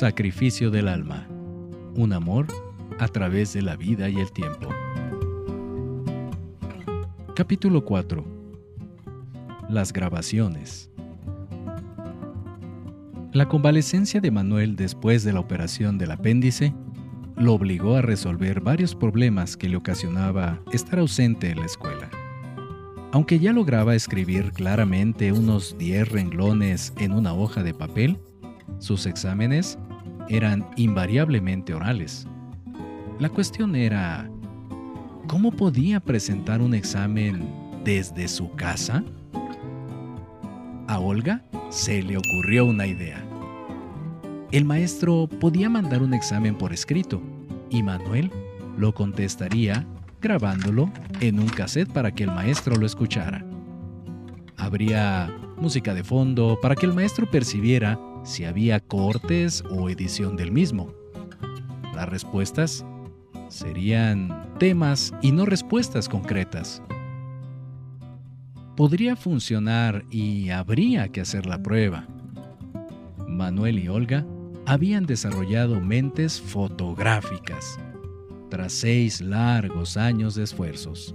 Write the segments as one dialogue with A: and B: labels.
A: Sacrificio del alma. Un amor a través de la vida y el tiempo. Capítulo 4. Las grabaciones. La convalecencia de Manuel después de la operación del apéndice lo obligó a resolver varios problemas que le ocasionaba estar ausente en la escuela. Aunque ya lograba escribir claramente unos 10 renglones en una hoja de papel, sus exámenes eran invariablemente orales. La cuestión era, ¿cómo podía presentar un examen desde su casa? A Olga se le ocurrió una idea. El maestro podía mandar un examen por escrito y Manuel lo contestaría grabándolo en un cassette para que el maestro lo escuchara. Habría música de fondo para que el maestro percibiera si había cortes o edición del mismo. Las respuestas serían temas y no respuestas concretas podría funcionar y habría que hacer la prueba. Manuel y Olga habían desarrollado mentes fotográficas tras seis largos años de esfuerzos.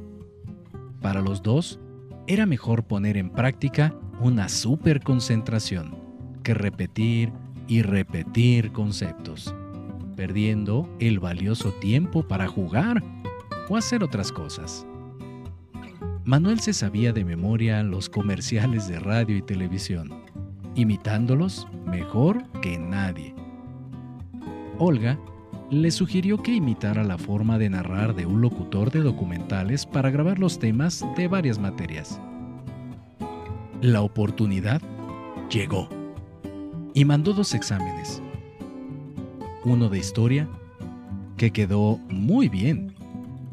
A: Para los dos, era mejor poner en práctica una superconcentración que repetir y repetir conceptos, perdiendo el valioso tiempo para jugar o hacer otras cosas. Manuel se sabía de memoria los comerciales de radio y televisión, imitándolos mejor que nadie. Olga le sugirió que imitara la forma de narrar de un locutor de documentales para grabar los temas de varias materias. La oportunidad llegó y mandó dos exámenes. Uno de historia, que quedó muy bien,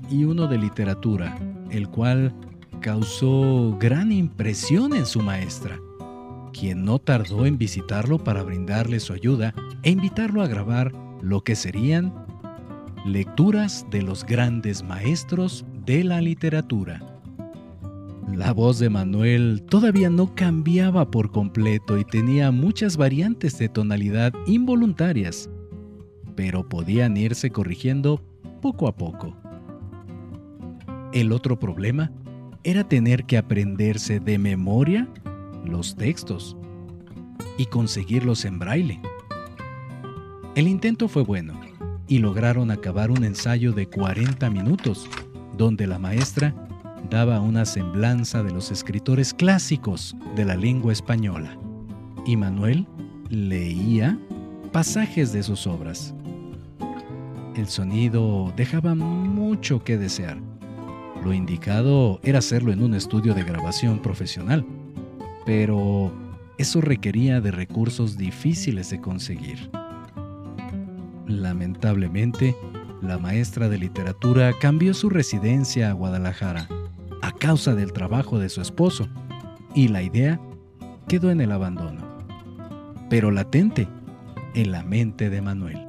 A: y uno de literatura, el cual causó gran impresión en su maestra, quien no tardó en visitarlo para brindarle su ayuda e invitarlo a grabar lo que serían lecturas de los grandes maestros de la literatura. La voz de Manuel todavía no cambiaba por completo y tenía muchas variantes de tonalidad involuntarias, pero podían irse corrigiendo poco a poco. El otro problema era tener que aprenderse de memoria los textos y conseguirlos en braille. El intento fue bueno y lograron acabar un ensayo de 40 minutos, donde la maestra daba una semblanza de los escritores clásicos de la lengua española, y Manuel leía pasajes de sus obras. El sonido dejaba mucho que desear lo indicado era hacerlo en un estudio de grabación profesional, pero eso requería de recursos difíciles de conseguir. Lamentablemente, la maestra de literatura cambió su residencia a Guadalajara a causa del trabajo de su esposo y la idea quedó en el abandono, pero latente en la mente de Manuel.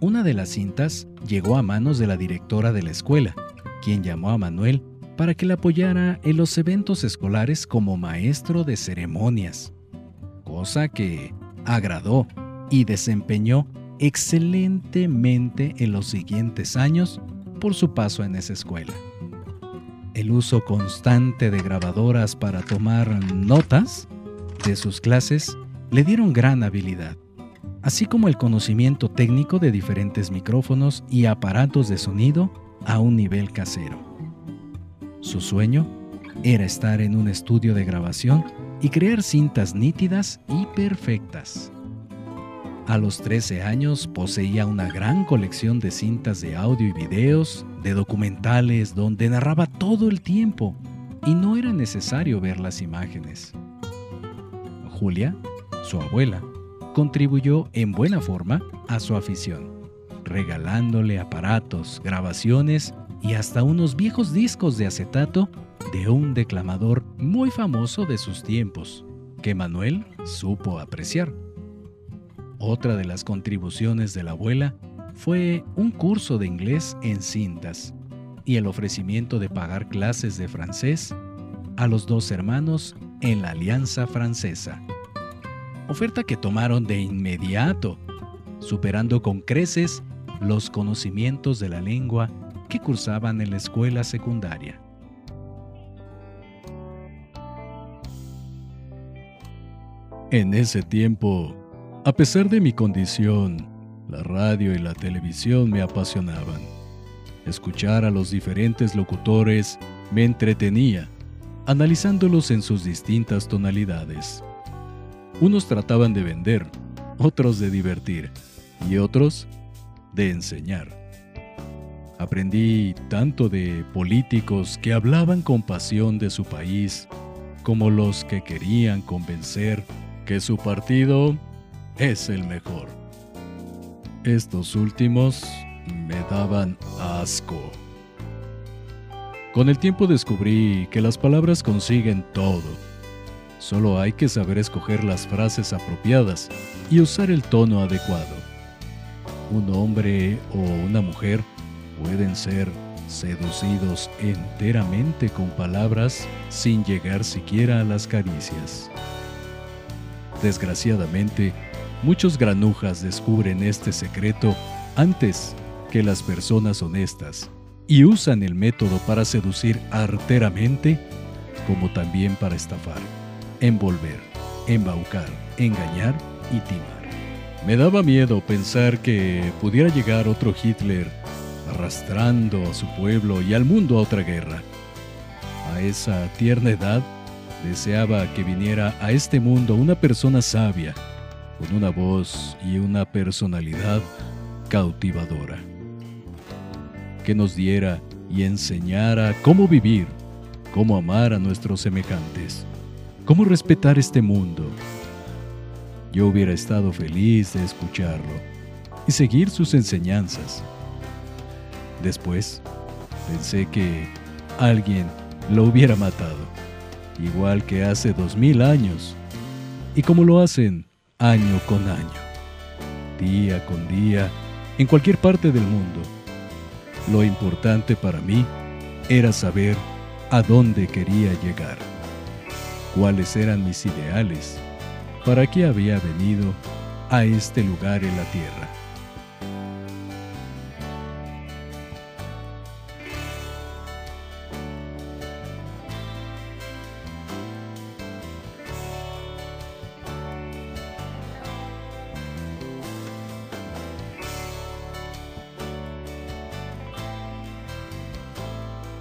A: Una de las cintas llegó a manos de la directora de la escuela quien llamó a Manuel para que le apoyara en los eventos escolares como maestro de ceremonias, cosa que agradó y desempeñó excelentemente en los siguientes años por su paso en esa escuela. El uso constante de grabadoras para tomar notas de sus clases le dieron gran habilidad, así como el conocimiento técnico de diferentes micrófonos y aparatos de sonido a un nivel casero. Su sueño era estar en un estudio de grabación y crear cintas nítidas y perfectas. A los 13 años poseía una gran colección de cintas de audio y videos, de documentales donde narraba todo el tiempo y no era necesario ver las imágenes. Julia, su abuela, contribuyó en buena forma a su afición regalándole aparatos, grabaciones y hasta unos viejos discos de acetato de un declamador muy famoso de sus tiempos, que Manuel supo apreciar. Otra de las contribuciones de la abuela fue un curso de inglés en cintas y el ofrecimiento de pagar clases de francés a los dos hermanos en la Alianza Francesa. Oferta que tomaron de inmediato superando con creces los conocimientos de la lengua que cursaban en la escuela secundaria. En ese tiempo, a pesar de mi condición, la radio y la televisión me apasionaban. Escuchar a los diferentes locutores me entretenía, analizándolos en sus distintas tonalidades. Unos trataban de vender, otros de divertir y otros de enseñar. Aprendí tanto de políticos que hablaban con pasión de su país, como los que querían convencer que su partido es el mejor. Estos últimos me daban asco. Con el tiempo descubrí que las palabras consiguen todo. Solo hay que saber escoger las frases apropiadas y usar el tono adecuado. Un hombre o una mujer pueden ser seducidos enteramente con palabras sin llegar siquiera a las caricias. Desgraciadamente, muchos granujas descubren este secreto antes que las personas honestas y usan el método para seducir arteramente como también para estafar, envolver, embaucar, engañar y timar. Me daba miedo pensar que pudiera llegar otro Hitler arrastrando a su pueblo y al mundo a otra guerra. A esa tierna edad deseaba que viniera a este mundo una persona sabia, con una voz y una personalidad cautivadora, que nos diera y enseñara cómo vivir, cómo amar a nuestros semejantes, cómo respetar este mundo. Yo hubiera estado feliz de escucharlo y seguir sus enseñanzas. Después, pensé que alguien lo hubiera matado, igual que hace dos mil años, y como lo hacen año con año, día con día, en cualquier parte del mundo. Lo importante para mí era saber a dónde quería llegar, cuáles eran mis ideales, para qué había venido a este lugar en la tierra.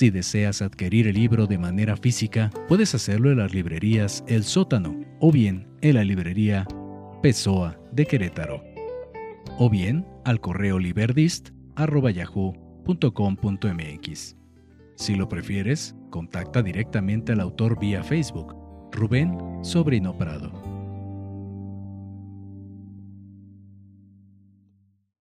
A: Si deseas adquirir el libro de manera física, puedes hacerlo en las librerías El Sótano o bien en la librería Pessoa de Querétaro. O bien al correo liberdist.yahoo.com.mx. Si lo prefieres, contacta directamente al autor vía Facebook, Rubén Sobrino Prado.